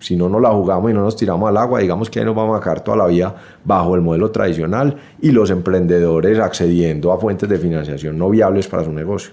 Si no nos la jugamos y no nos tiramos al agua, digamos que ahí nos vamos a quedar toda la vida bajo el modelo tradicional y los emprendedores accediendo a fuentes de financiación no viables para su negocio.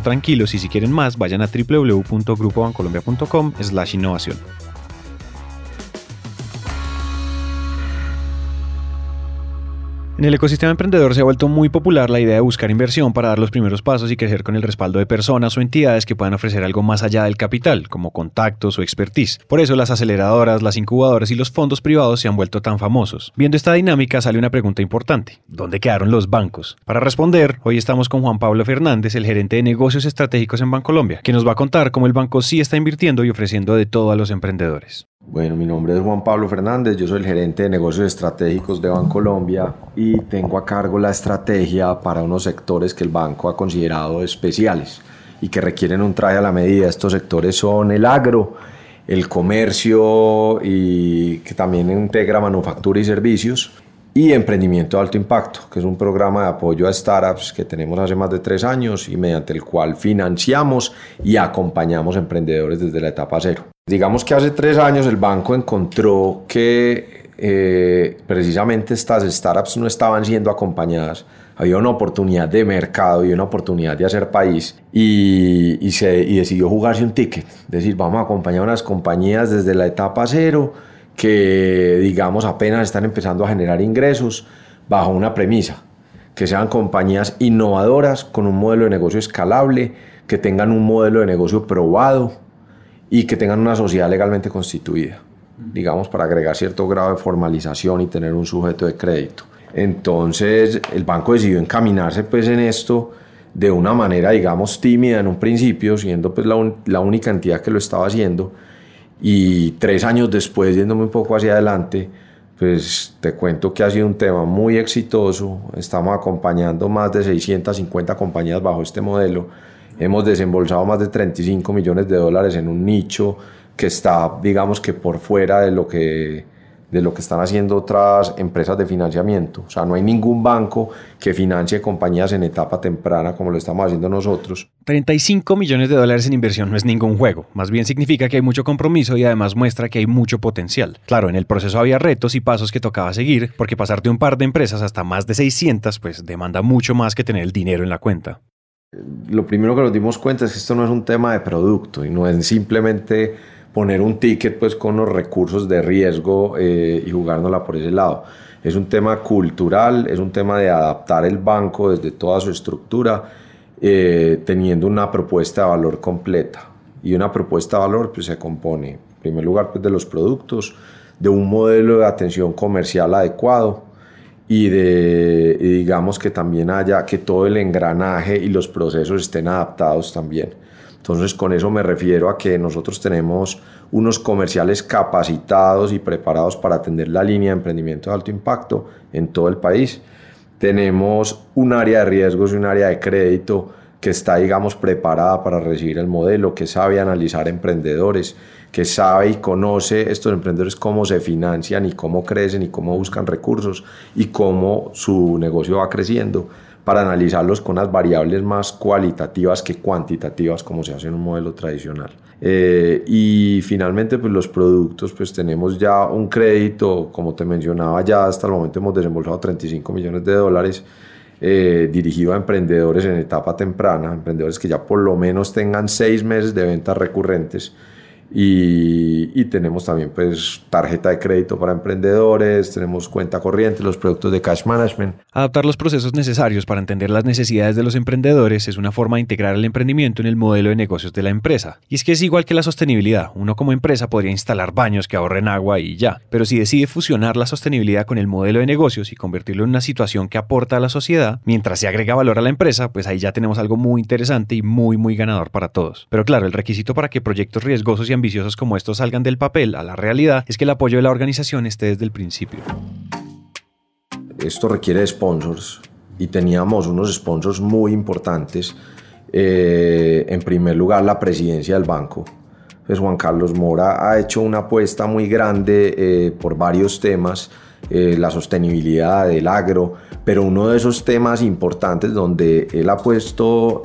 tranquilos y si quieren más, vayan a www.grupobancolombia.com slash innovación. En el ecosistema emprendedor se ha vuelto muy popular la idea de buscar inversión para dar los primeros pasos y crecer con el respaldo de personas o entidades que puedan ofrecer algo más allá del capital, como contactos o expertise. Por eso las aceleradoras, las incubadoras y los fondos privados se han vuelto tan famosos. Viendo esta dinámica sale una pregunta importante. ¿Dónde quedaron los bancos? Para responder, hoy estamos con Juan Pablo Fernández, el gerente de negocios estratégicos en Bancolombia, que nos va a contar cómo el banco sí está invirtiendo y ofreciendo de todo a los emprendedores. Bueno, mi nombre es Juan Pablo Fernández, yo soy el gerente de negocios estratégicos de Bancolombia y tengo a cargo la estrategia para unos sectores que el banco ha considerado especiales y que requieren un traje a la medida. Estos sectores son el agro, el comercio y que también integra manufactura y servicios y emprendimiento de alto impacto, que es un programa de apoyo a startups que tenemos hace más de tres años y mediante el cual financiamos y acompañamos emprendedores desde la etapa cero. Digamos que hace tres años el banco encontró que eh, precisamente estas startups no estaban siendo acompañadas. Había una oportunidad de mercado y una oportunidad de hacer país y, se, y decidió jugarse un ticket. Decir, vamos a acompañar a unas compañías desde la etapa cero que, digamos, apenas están empezando a generar ingresos bajo una premisa, que sean compañías innovadoras con un modelo de negocio escalable, que tengan un modelo de negocio probado y que tengan una sociedad legalmente constituida, digamos, para agregar cierto grado de formalización y tener un sujeto de crédito. Entonces, el banco decidió encaminarse pues en esto de una manera, digamos, tímida en un principio, siendo pues la, la única entidad que lo estaba haciendo, y tres años después, yéndome un poco hacia adelante, pues te cuento que ha sido un tema muy exitoso. Estamos acompañando más de 650 compañías bajo este modelo Hemos desembolsado más de 35 millones de dólares en un nicho que está, digamos que por fuera de lo que, de lo que están haciendo otras empresas de financiamiento. O sea, no hay ningún banco que financie compañías en etapa temprana como lo estamos haciendo nosotros. 35 millones de dólares en inversión no es ningún juego, más bien significa que hay mucho compromiso y además muestra que hay mucho potencial. Claro, en el proceso había retos y pasos que tocaba seguir, porque pasar de un par de empresas hasta más de 600 pues demanda mucho más que tener el dinero en la cuenta lo primero que nos dimos cuenta es que esto no es un tema de producto y no es simplemente poner un ticket pues con los recursos de riesgo eh, y jugárnosla por ese lado. Es un tema cultural, es un tema de adaptar el banco desde toda su estructura, eh, teniendo una propuesta de valor completa. Y una propuesta de valor pues, se compone, en primer lugar, pues, de los productos, de un modelo de atención comercial adecuado, y de digamos que también haya que todo el engranaje y los procesos estén adaptados también. Entonces con eso me refiero a que nosotros tenemos unos comerciales capacitados y preparados para atender la línea de emprendimiento de alto impacto en todo el país. Tenemos un área de riesgos y un área de crédito que está, digamos, preparada para recibir el modelo, que sabe analizar emprendedores, que sabe y conoce estos emprendedores cómo se financian y cómo crecen y cómo buscan recursos y cómo su negocio va creciendo para analizarlos con las variables más cualitativas que cuantitativas como se hace en un modelo tradicional. Eh, y finalmente pues los productos pues tenemos ya un crédito, como te mencionaba ya hasta el momento hemos desembolsado 35 millones de dólares eh, dirigido a emprendedores en etapa temprana, emprendedores que ya por lo menos tengan seis meses de ventas recurrentes Y, tenemos también pues tarjeta de crédito para emprendedores, tenemos cuenta corriente, los productos de cash management. Adaptar los procesos necesarios para entender las necesidades de los emprendedores es una forma de integrar el emprendimiento en el modelo de negocios de la empresa. Y es que es igual que la sostenibilidad. Uno como empresa podría instalar baños que ahorren agua y ya. Pero si decide fusionar la sostenibilidad con el modelo de negocios y convertirlo en una situación que aporta a la sociedad, mientras se agrega valor a la empresa, pues ahí ya tenemos algo muy interesante y muy muy ganador para todos. Pero claro, el requisito para que proyectos riesgosos y ambiciosos como estos salgan del papel a la realidad es que el apoyo de la organización esté desde el principio. Esto requiere de sponsors y teníamos unos sponsors muy importantes. Eh, en primer lugar, la presidencia del banco. Pues Juan Carlos Mora ha hecho una apuesta muy grande eh, por varios temas, eh, la sostenibilidad del agro, pero uno de esos temas importantes donde él ha puesto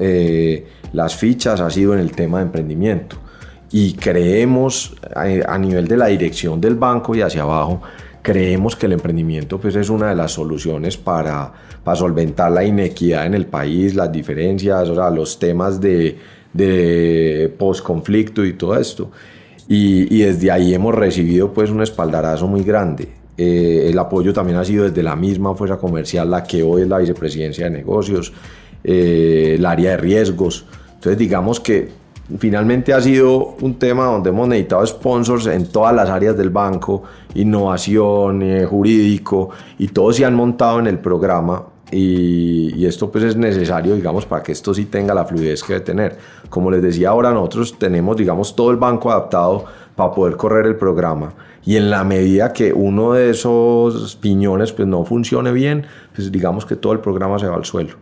las fichas ha sido en el tema de emprendimiento y creemos a nivel de la dirección del banco y hacia abajo, creemos que el emprendimiento pues, es una de las soluciones para, para solventar la inequidad en el país, las diferencias, o sea, los temas de, de post-conflicto y todo esto. Y, y, desde ahí hemos recibido pues un espaldarazo muy grande. Eh, el apoyo también ha sido desde la misma fuerza comercial, la que hoy es la vicepresidencia de negocios, eh, el área de riesgos. Entonces digamos que finalmente ha sido un tema donde hemos necesitado sponsors en todas las áreas del banco, innovación, eh, jurídico, y todos se han montado en el programa. Y, esto pues es necesario, digamos, para que esto sí tenga la fluidez que debe tener. Como les decía ahora, nosotros tenemos, digamos, todo el banco adaptado para poder correr el programa. Y en la medida que uno de esos piñones pues no funcione bien, pues digamos que todo el programa se va al suelo.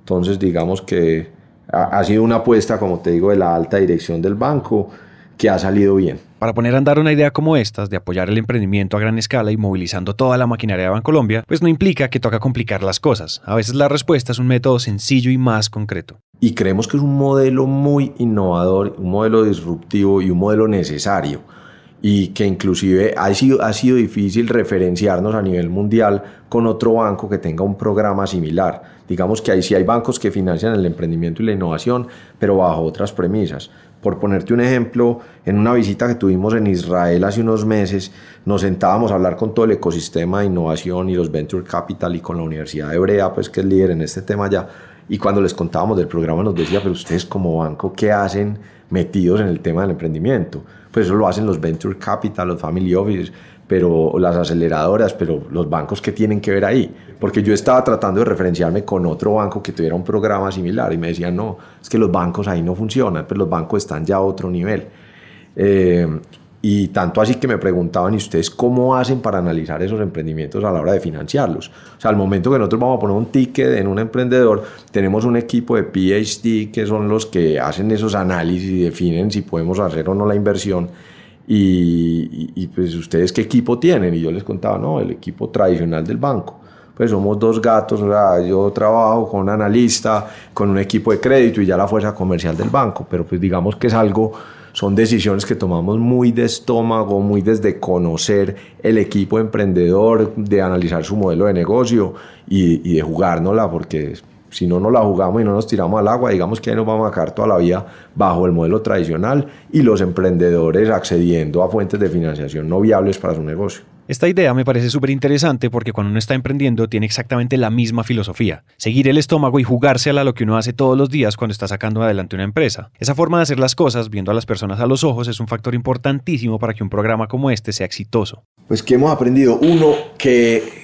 Entonces digamos que ha, sido una apuesta, como te digo, de la alta dirección del banco que ha salido bien. Para poner a andar una idea como estas, de apoyar el emprendimiento a gran escala y movilizando toda la maquinaria de Bancolombia, pues no implica que toca complicar las cosas. A veces la respuesta es un método sencillo y más concreto. Y creemos que es un modelo muy innovador, un modelo disruptivo y un modelo necesario y que inclusive ha sido, ha sido difícil referenciarnos a nivel mundial con otro banco que tenga un programa similar. Digamos que ahí sí hay bancos que financian el emprendimiento y la innovación, pero bajo otras premisas. Por ponerte un ejemplo, en una visita que tuvimos en Israel hace unos meses, nos sentábamos a hablar con todo el ecosistema de innovación y los venture capital y con la Universidad Hebrea, pues que es líder en este tema ya. Y cuando les contábamos del programa nos decía, pero ustedes como banco, ¿qué hacen metidos en el tema del emprendimiento? pues eso lo hacen los venture capital, los family offices, pero las aceleradoras, pero los bancos que tienen que ver ahí. Porque yo estaba tratando de referenciarme con otro banco que tuviera un programa similar y me decían, no, es que los bancos ahí no funcionan, pues los bancos están ya a otro nivel. Eh, y tanto así que me preguntaban, ¿y ustedes cómo hacen para analizar esos emprendimientos a la hora de financiarlos? O sea, al momento que nosotros vamos a poner un ticket en un emprendedor, tenemos un equipo de PhD que son los que hacen esos análisis y definen si podemos hacer o no la inversión. Y, y, pues ustedes qué equipo tienen? Y yo les contaba, no, el equipo tradicional del banco. Pues somos dos gatos, o sea, yo trabajo con un analista, con un equipo de crédito y ya la fuerza comercial del banco, pero pues digamos que es algo son decisiones que tomamos muy de estómago, muy desde conocer el equipo emprendedor, de analizar su modelo de negocio y, y de jugárnosla, porque si no nos la jugamos y no nos tiramos al agua, digamos que ahí nos vamos a quedar toda la vida bajo el modelo tradicional y los emprendedores accediendo a fuentes de financiación no viables para su negocio. Esta idea me parece súper interesante porque cuando uno está emprendiendo tiene exactamente la misma filosofía, seguir el estómago y jugársela a lo que uno hace todos los días cuando está sacando adelante una empresa. Esa forma de hacer las cosas, viendo a las personas a los ojos, es un factor importantísimo para que un programa como este sea exitoso. Pues que hemos aprendido, uno, que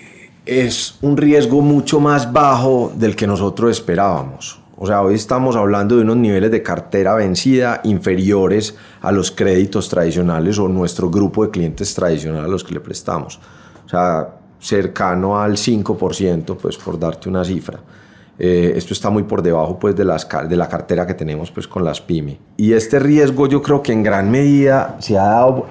es un riesgo mucho más bajo del que nosotros esperábamos. O sea, hoy estamos hablando de unos niveles de cartera vencida inferiores a los créditos tradicionales o nuestro grupo de clientes tradicional a los que le prestamos. O sea, cercano al 5%, pues por darte una cifra. Eh, esto está muy por debajo pues de, las, de la cartera que tenemos pues con las pyme. Y este riesgo yo creo que en gran medida se ha dado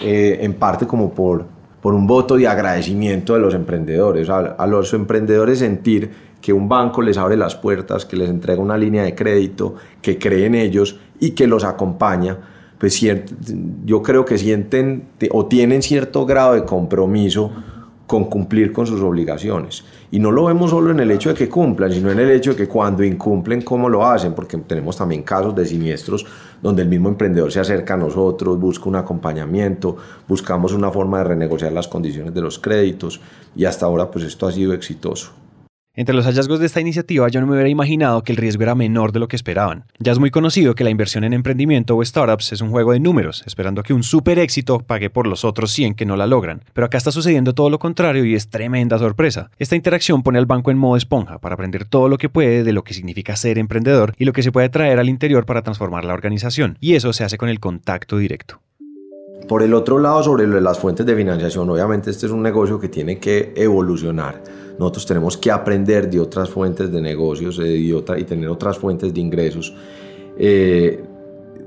eh, en parte como por, por un voto de agradecimiento de los emprendedores, a, los emprendedores sentir que un banco les abre las puertas, que les entrega una línea de crédito, que cree en ellos y que los acompaña, pues yo creo que sienten o tienen cierto grado de compromiso con cumplir con sus obligaciones. Y no lo vemos solo en el hecho de que cumplan, sino en el hecho de que cuando incumplen, cómo lo hacen, porque tenemos también casos de siniestros donde el mismo emprendedor se acerca a nosotros, busca un acompañamiento, buscamos una forma de renegociar las condiciones de los créditos y hasta ahora pues esto ha sido exitoso. Entre los hallazgos de esta iniciativa yo no me hubiera imaginado que el riesgo era menor de lo que esperaban. Ya es muy conocido que la inversión en emprendimiento o startups es un juego de números, esperando que un super éxito pague por los otros 100 que no la logran. Pero acá está sucediendo todo lo contrario y es tremenda sorpresa. Esta interacción pone al banco en modo esponja para aprender todo lo que puede de lo que significa ser emprendedor y lo que se puede traer al interior para transformar la organización. Y eso se hace con el contacto directo. Por el otro lado, sobre las fuentes de financiación, obviamente este es un negocio que tiene que evolucionar nosotros tenemos que aprender de otras fuentes de negocios eh, y, tener otras fuentes de ingresos. Eh,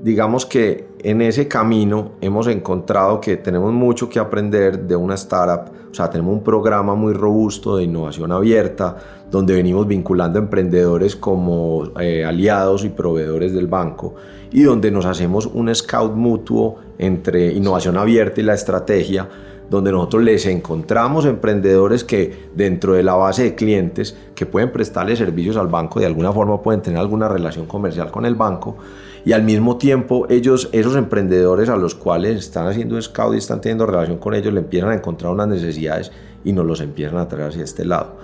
digamos que en ese camino hemos encontrado que tenemos mucho que aprender de una startup, o sea, tenemos un programa muy robusto de innovación abierta, donde venimos vinculando emprendedores como eh, aliados y proveedores del banco, y donde nos hacemos un scout mutuo entre innovación abierta y la estrategia, donde nosotros les encontramos emprendedores que dentro de la base de clientes que pueden prestarle servicios al banco, de alguna forma pueden tener alguna relación comercial con el banco y al mismo tiempo ellos, esos emprendedores a los cuales están haciendo scout y están teniendo relación con ellos, le empiezan a encontrar unas necesidades y nos los empiezan a traer hacia este lado.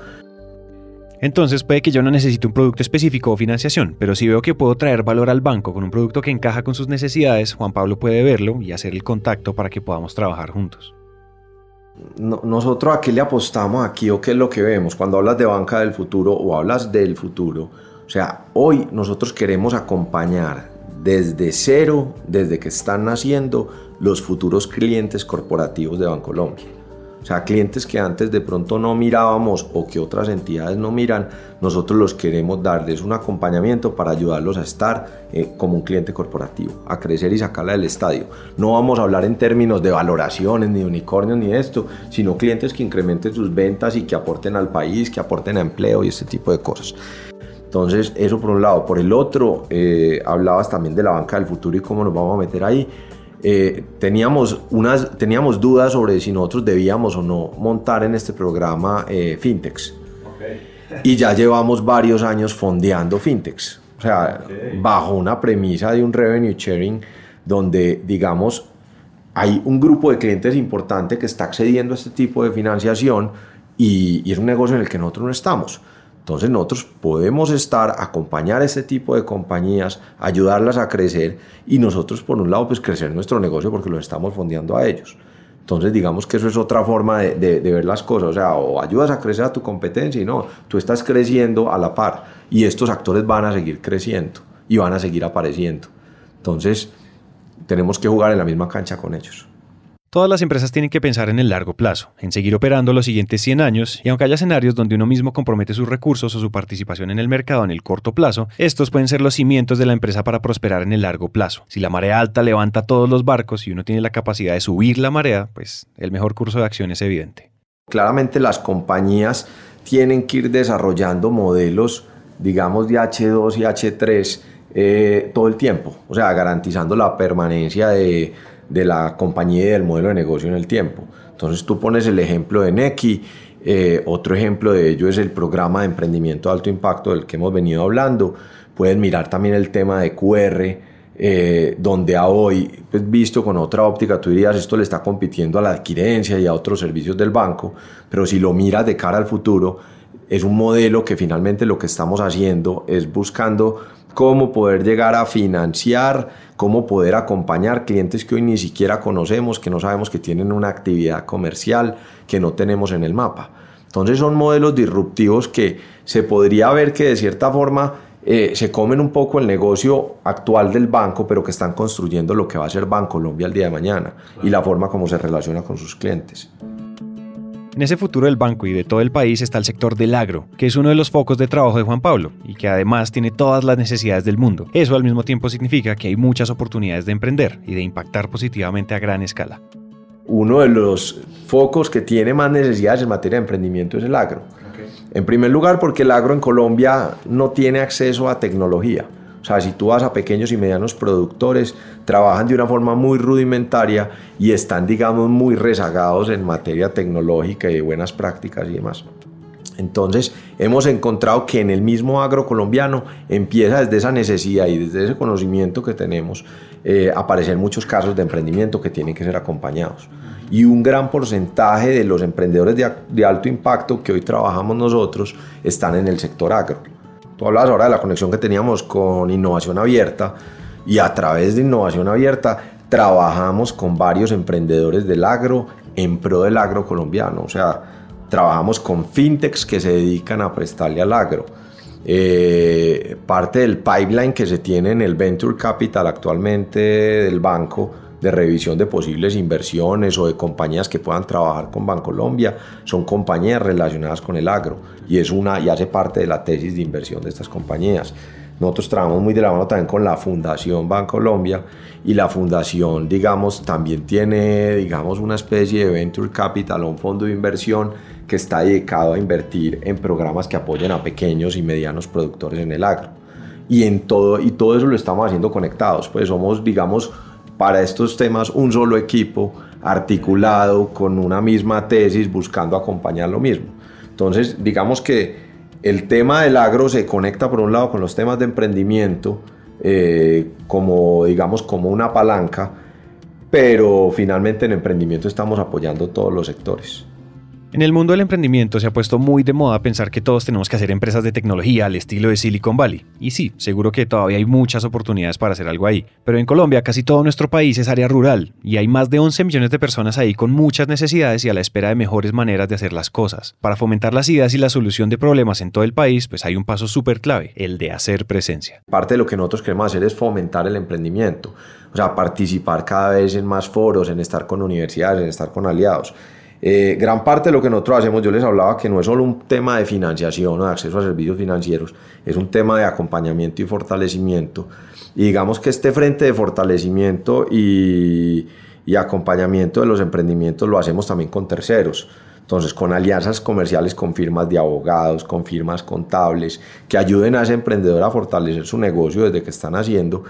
Entonces puede que yo no necesite un producto específico o financiación, pero si veo que puedo traer valor al banco con un producto que encaja con sus necesidades, Juan Pablo puede verlo y hacer el contacto para que podamos trabajar juntos nosotros a qué le apostamos aquí o qué es lo que vemos cuando hablas de banca del futuro o hablas del futuro. O sea, hoy nosotros queremos acompañar desde cero, desde que están naciendo, los futuros clientes corporativos de Bancolombia. O sea, clientes que antes de pronto no mirábamos o que otras entidades no miran, nosotros los queremos darles un acompañamiento para ayudarlos a estar eh, como un cliente corporativo, a crecer y sacarla del estadio. No vamos a hablar en términos de valoraciones, ni de unicornios, ni esto, sino clientes que incrementen sus ventas y que aporten al país, que aporten a empleo y este tipo de cosas. Entonces, eso por un lado. Por el otro, eh, hablabas también de la banca del futuro y cómo nos vamos a meter ahí. Eh, teníamos, unas, teníamos dudas sobre si nosotros debíamos o no montar en este programa eh, fintechs. Y ya llevamos varios años fondeando fintechs. O sea, bajo una premisa de un revenue sharing donde, digamos, hay un grupo de clientes importante que está accediendo a este tipo de financiación y, y es un negocio en el que nosotros no estamos. Entonces nosotros podemos estar, acompañar a este tipo de compañías, ayudarlas a crecer y nosotros por un lado pues crecer nuestro negocio porque lo estamos fondeando a ellos. Entonces digamos que eso es otra forma de, ver las cosas, o sea, o ayudas a crecer a tu competencia y no, tú estás creciendo a la par y estos actores van a seguir creciendo y van a seguir apareciendo. Entonces tenemos que jugar en la misma cancha con ellos. Todas las empresas tienen que pensar en el largo plazo, en seguir operando los siguientes 100 años, y aunque haya escenarios donde uno mismo compromete sus recursos o su participación en el mercado en el corto plazo, estos pueden ser los cimientos de la empresa para prosperar en el largo plazo. Si la marea alta levanta todos los barcos y uno tiene la capacidad de subir la marea, pues el mejor curso de acción es evidente. Claramente las compañías tienen que ir desarrollando modelos, digamos, de H2 y H3 eh, todo el tiempo, o sea, garantizando la permanencia de de la compañía y del modelo de negocio en el tiempo. Entonces tú pones el ejemplo de Neki, eh, otro ejemplo de ello es el programa de emprendimiento de alto impacto del que hemos venido hablando. Pueden mirar también el tema de QR, eh, donde a hoy, pues visto con otra óptica, tú dirías esto le está compitiendo a la adquirencia y a otros servicios del banco, pero si lo miras de cara al futuro, es un modelo que finalmente lo que estamos haciendo es buscando cómo poder llegar a financiar, cómo poder acompañar clientes que hoy ni siquiera conocemos, que no sabemos que tienen una actividad comercial que no tenemos en el mapa. Entonces son modelos disruptivos que se podría ver que de cierta forma eh, se comen un poco el negocio actual del banco, pero que están construyendo lo que va a ser Banco Colombia el día de mañana y la forma como se relaciona con sus clientes. En ese futuro del banco y de todo el país está el sector del agro, que es uno de los focos de trabajo de Juan Pablo y que además tiene todas las necesidades del mundo. Eso al mismo tiempo significa que hay muchas oportunidades de emprender y de impactar positivamente a gran escala. Uno de los focos que tiene más necesidades en materia de emprendimiento es el agro. En primer lugar porque el agro en Colombia no tiene acceso a tecnología. O sea, si tú vas a pequeños y medianos productores, trabajan de una forma muy rudimentaria y están, digamos, muy rezagados en materia tecnológica y de buenas prácticas y demás. Entonces, hemos encontrado que en el mismo agro colombiano empieza desde esa necesidad y desde ese conocimiento que tenemos eh, aparecer muchos casos de emprendimiento que tienen que ser acompañados. Y un gran porcentaje de los emprendedores de, de alto impacto que hoy trabajamos nosotros están en el sector agro. Tú hablabas ahora de la conexión que teníamos con innovación abierta y a través de innovación abierta trabajamos con varios emprendedores del agro en pro del agro colombiano. O sea, trabajamos con fintechs que se dedican a prestarle al agro. Eh, parte del pipeline que se tiene en el Venture Capital actualmente del banco de revisión de posibles inversiones o de compañías que puedan trabajar con Bancolombia son compañías relacionadas con el agro y es una y hace parte de la tesis de inversión de estas compañías. Nosotros trabajamos muy de la mano también con la Fundación Bancolombia y la fundación, digamos, también tiene, digamos, una especie de venture capital o un fondo de inversión que está dedicado a invertir en programas que apoyen a pequeños y medianos productores en el agro. Y, en todo, y todo eso lo estamos haciendo conectados, pues somos, digamos, para estos temas un solo equipo articulado con una misma tesis buscando acompañar lo mismo. Entonces, digamos que el tema del agro se conecta por un lado con los temas de emprendimiento, eh, como digamos como una palanca, pero finalmente en emprendimiento estamos apoyando todos los sectores. En el mundo del emprendimiento se ha puesto muy de moda pensar que todos tenemos que hacer empresas de tecnología al estilo de Silicon Valley. Y sí, seguro que todavía hay muchas oportunidades para hacer algo ahí. Pero en Colombia casi todo nuestro país es área rural y hay más de 11 millones de personas ahí con muchas necesidades y a la espera de mejores maneras de hacer las cosas. Para fomentar las ideas y la solución de problemas en todo el país, pues hay un paso súper clave, el de hacer presencia. Parte de lo que nosotros queremos hacer es fomentar el emprendimiento. O sea, participar cada vez en más foros, en estar con universidades, en estar con aliados. Eh, gran parte de lo que nosotros hacemos, yo les hablaba que no es solo un tema de financiación o de acceso a servicios financieros, es un tema de acompañamiento y fortalecimiento. Y digamos que este frente de fortalecimiento y, y acompañamiento de los emprendimientos lo hacemos también con terceros. Entonces, con alianzas comerciales con firmas de abogados, con firmas contables, que ayuden a ese emprendedor a fortalecer su negocio desde que están haciendo,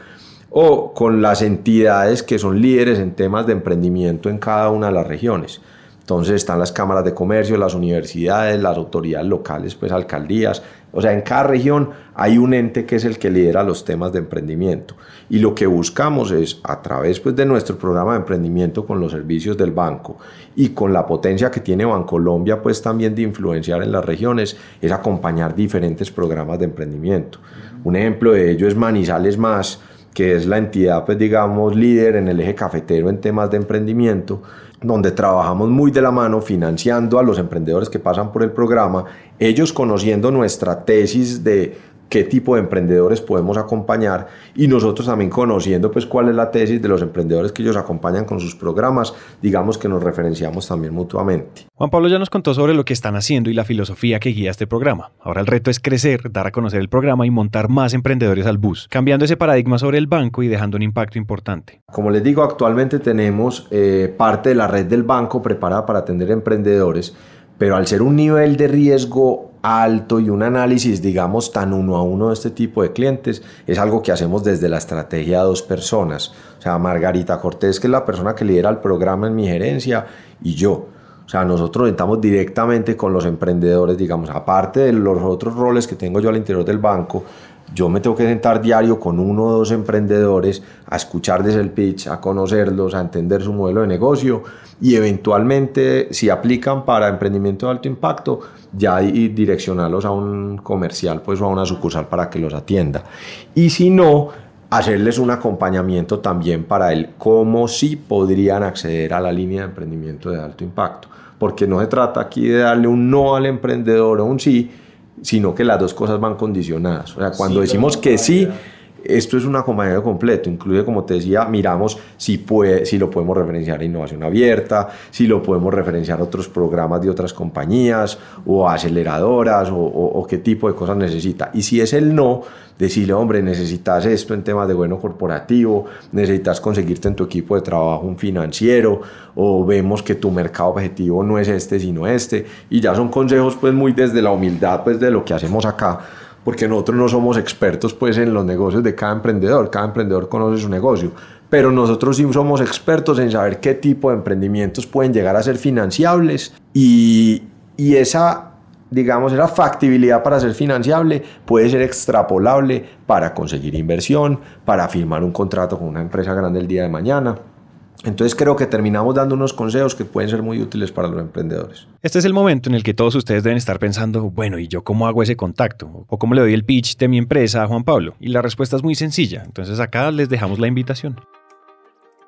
o con las entidades que son líderes en temas de emprendimiento en cada una de las regiones. Entonces están las cámaras de comercio, las universidades, las autoridades locales, pues alcaldías. O sea, en cada región hay un ente que es el que lidera los temas de emprendimiento. Y lo que buscamos es, a través pues, de nuestro programa de emprendimiento con los servicios del banco y con la potencia que tiene Bancolombia, pues también de influenciar en las regiones, es acompañar diferentes programas de emprendimiento. Un ejemplo de ello es Manizales Más, que es la entidad, pues digamos, líder en el eje cafetero en temas de emprendimiento donde trabajamos muy de la mano financiando a los emprendedores que pasan por el programa, ellos conociendo nuestra tesis de qué tipo de emprendedores podemos acompañar y nosotros también conociendo pues cuál es la tesis de los emprendedores que ellos acompañan con sus programas, digamos que nos referenciamos también mutuamente. Juan Pablo ya nos contó sobre lo que están haciendo y la filosofía que guía este programa. Ahora el reto es crecer, dar a conocer el programa y montar más emprendedores al bus, cambiando ese paradigma sobre el banco y dejando un impacto importante. Como les digo, actualmente tenemos eh, parte de la red del banco preparada para atender emprendedores, pero al ser un nivel de riesgo alto y un análisis, digamos, tan uno a uno de este tipo de clientes, es algo que hacemos desde la estrategia de dos personas. O sea, Margarita Cortés, que es la persona que lidera el programa en mi gerencia, y yo. O sea, nosotros estamos directamente con los emprendedores, digamos, aparte de los otros roles que tengo yo al interior del banco, yo me tengo que sentar diario con uno o dos emprendedores a escuchar desde el pitch, a conocerlos, a entender su modelo de negocio y eventualmente, si aplican para emprendimiento de alto impacto, ya direccionarlos a un comercial pues, o a una sucursal para que los atienda. Y si no, hacerles un acompañamiento también para el cómo sí podrían acceder a la línea de emprendimiento de alto impacto. Porque no se trata aquí de darle un no al emprendedor o un sí, sino que las dos cosas van condicionadas. O sea, cuando decimos que sí, esto es un acompañamiento completo, incluye, como te decía, miramos si, puede, si lo podemos referenciar a innovación abierta, si lo podemos referenciar a otros programas de otras compañías o aceleradoras o, qué tipo de cosas necesita. Y si es el no, decirle, hombre, necesitas esto en temas de bueno corporativo, necesitas conseguirte en tu equipo de trabajo un financiero o vemos que tu mercado objetivo no es este, sino este. Y ya son consejos pues muy desde la humildad pues de lo que hacemos acá porque nosotros no somos expertos pues en los negocios de cada emprendedor, cada emprendedor conoce su negocio, pero nosotros sí somos expertos en saber qué tipo de emprendimientos pueden llegar a ser financiables y, esa digamos, esa factibilidad para ser financiable puede ser extrapolable para conseguir inversión, para firmar un contrato con una empresa grande el día de mañana. Entonces creo que terminamos dando unos consejos que pueden ser muy útiles para los emprendedores. Este es el momento en el que todos ustedes deben estar pensando, bueno, ¿y yo cómo hago ese contacto? ¿O cómo le doy el pitch de mi empresa a Juan Pablo? Y la respuesta es muy sencilla. Entonces acá les dejamos la invitación.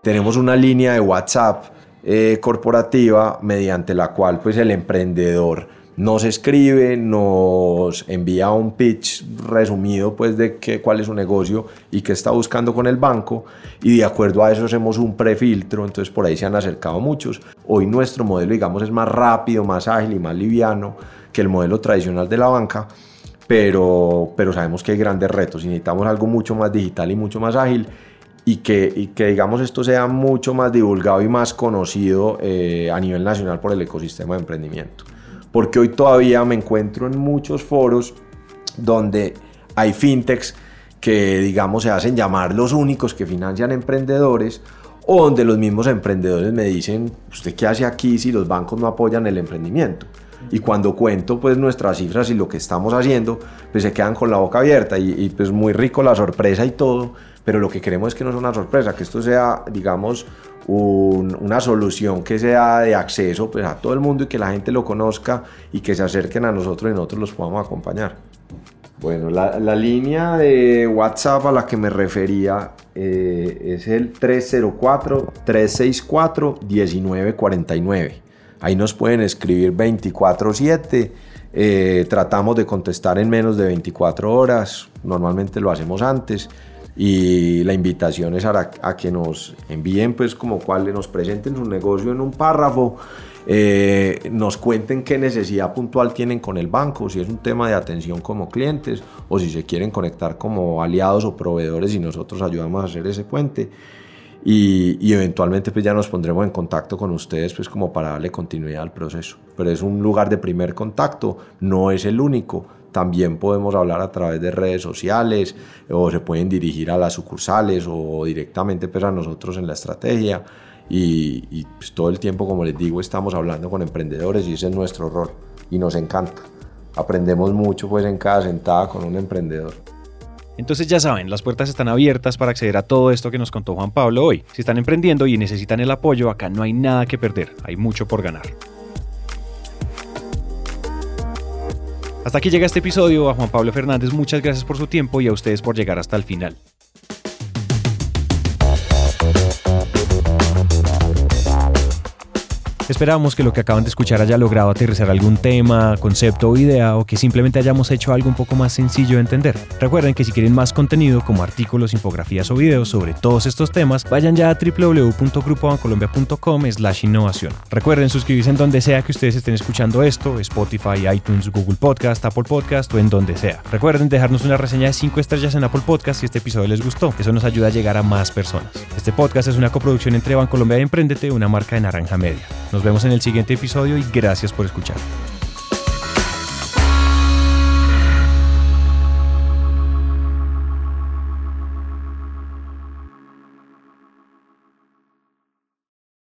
Tenemos una línea de WhatsApp eh, corporativa mediante la cual pues el emprendedor nos escribe, nos envía un pitch resumido pues de qué, cuál es su negocio y qué está buscando con el banco. Y de acuerdo a eso hacemos un prefiltro, entonces por ahí se han acercado muchos. Hoy nuestro modelo digamos es más rápido, más ágil y más liviano que el modelo tradicional de la banca, pero, pero sabemos que hay grandes retos. Y necesitamos algo mucho más digital y mucho más ágil y que, y que digamos esto sea mucho más divulgado y más conocido eh, a nivel nacional por el ecosistema de emprendimiento porque hoy todavía me encuentro en muchos foros donde hay fintechs que digamos se hacen llamar los únicos que financian emprendedores o donde los mismos emprendedores me dicen, ¿usted qué hace aquí si los bancos no apoyan el emprendimiento? Y cuando cuento pues nuestras cifras y lo que estamos haciendo, pues se quedan con la boca abierta y, y pues muy rico la sorpresa y todo, pero lo que queremos es que no sea una sorpresa, que esto sea, digamos, una solución que sea de acceso pues, a todo el mundo y que la gente lo conozca y que se acerquen a nosotros y nosotros los podamos acompañar. Bueno, la, la línea de WhatsApp a la que me refería eh, es el 304-364-1949. Ahí nos pueden escribir 24/7. Eh, tratamos de contestar en menos de 24 horas. Normalmente lo hacemos antes y la invitación es a, que nos envíen pues como cuál nos presenten su negocio en un párrafo eh, nos cuenten qué necesidad puntual tienen con el banco, si es un tema de atención como clientes o si se quieren conectar como aliados o proveedores y nosotros ayudamos a hacer ese puente. Y, y, eventualmente pues ya nos pondremos en contacto con ustedes pues como para darle continuidad al proceso. Pero es un lugar de primer contacto, no es el único también podemos hablar a través de redes sociales o se pueden dirigir a las sucursales o directamente pues, a nosotros en la estrategia. Y, pues, todo el tiempo, como les digo, estamos hablando con emprendedores y ese es nuestro rol y nos encanta. Aprendemos mucho pues en cada sentada con un emprendedor. Entonces ya saben, las puertas están abiertas para acceder a todo esto que nos contó Juan Pablo hoy. Si están emprendiendo y necesitan el apoyo, acá no hay nada que perder, hay mucho por ganar. Hasta aquí llega este episodio. A Juan Pablo Fernández muchas gracias por su tiempo y a ustedes por llegar hasta el final. Esperamos que lo que acaban de escuchar haya logrado aterrizar algún tema, concepto o idea o que simplemente hayamos hecho algo un poco más sencillo de entender. Recuerden que si quieren más contenido como artículos, infografías o videos sobre todos estos temas, vayan ya a www.grupobancolombia.com slash innovación. Recuerden suscribirse en donde sea que ustedes estén escuchando esto, Spotify, iTunes, Google Podcast, Apple Podcast o en donde sea. Recuerden dejarnos una reseña de 5 estrellas en Apple Podcast si este episodio les gustó. Eso nos ayuda a llegar a más personas. Este podcast es una coproducción entre Bancolombia y Emprendete, una marca de Naranja Media. Nos vemos en el siguiente episodio y gracias por escuchar.